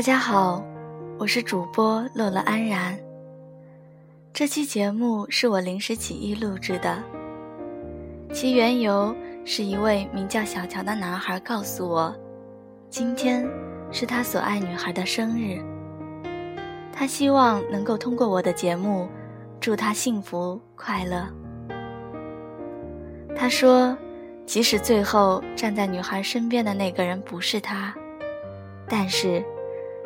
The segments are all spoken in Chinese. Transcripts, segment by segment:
大家好，我是主播乐乐安然。这期节目是我临时起意录制的，其缘由是一位名叫小乔的男孩告诉我，今天是他所爱女孩的生日，他希望能够通过我的节目，祝她幸福快乐。他说，即使最后站在女孩身边的那个人不是他，但是。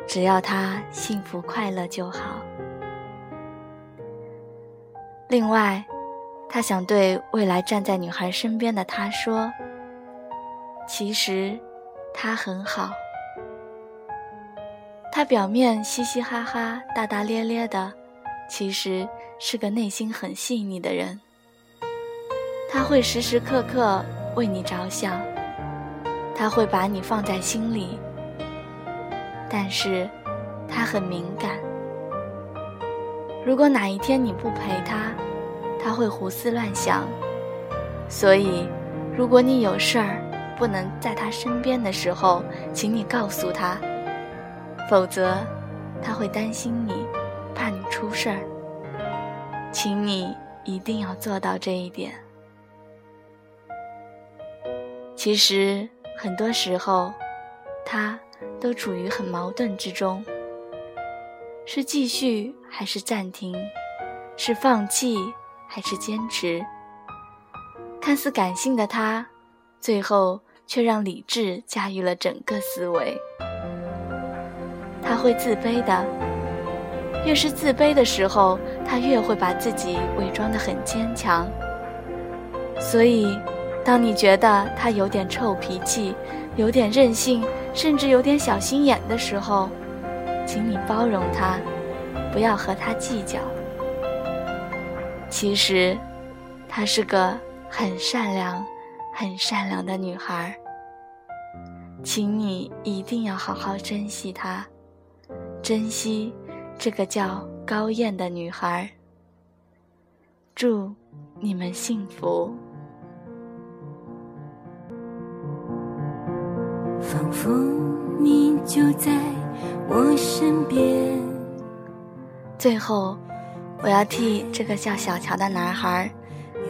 只要他幸福快乐就好。另外，他想对未来站在女孩身边的他说：“其实，他很好。他表面嘻嘻哈哈、大大咧咧的，其实是个内心很细腻的人。他会时时刻刻为你着想，他会把你放在心里。”但是，他很敏感。如果哪一天你不陪他，他会胡思乱想。所以，如果你有事儿不能在他身边的时候，请你告诉他，否则他会担心你，怕你出事儿。请你一定要做到这一点。其实，很多时候，他。都处于很矛盾之中，是继续还是暂停，是放弃还是坚持？看似感性的他，最后却让理智驾驭了整个思维。他会自卑的，越是自卑的时候，他越会把自己伪装得很坚强。所以，当你觉得他有点臭脾气，有点任性。甚至有点小心眼的时候，请你包容他，不要和他计较。其实，她是个很善良、很善良的女孩。请你一定要好好珍惜她，珍惜这个叫高燕的女孩。祝你们幸福。仿佛你就在我身边。最后，我要替这个叫小乔的男孩，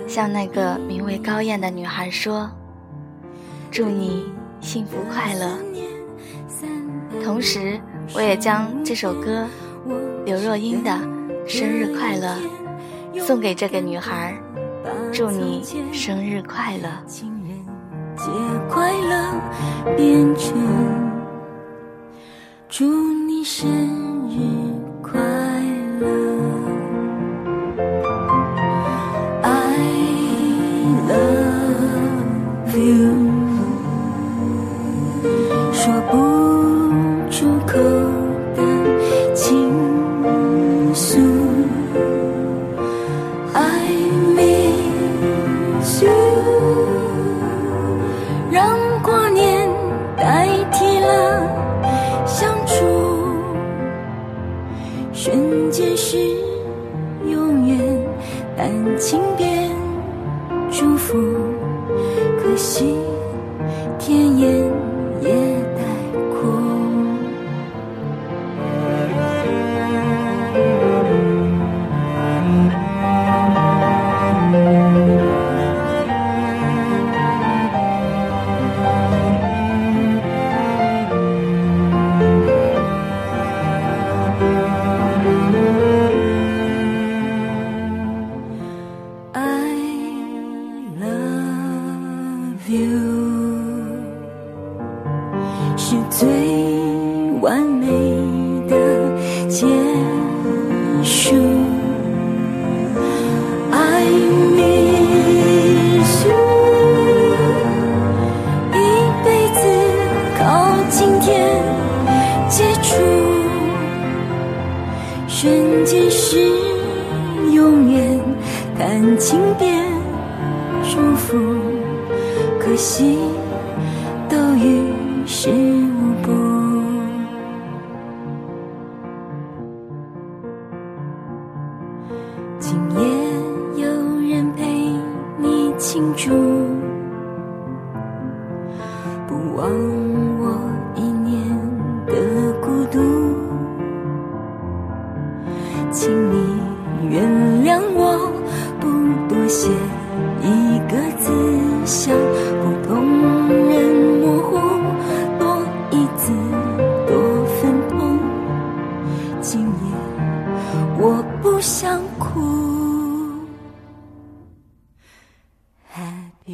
向那个名为高燕的女孩说：“祝你幸福快乐。”同时，我也将这首歌刘若英的《生日快乐》送给这个女孩，祝你生日快乐。些快乐变成祝你生日快乐，I love you。见是永远，但请别祝福，可惜。完美的结束。I miss you，一辈子靠今天接触，瞬间是永远，感情变祝福，可惜都于事无。今夜有人陪你庆祝。不忘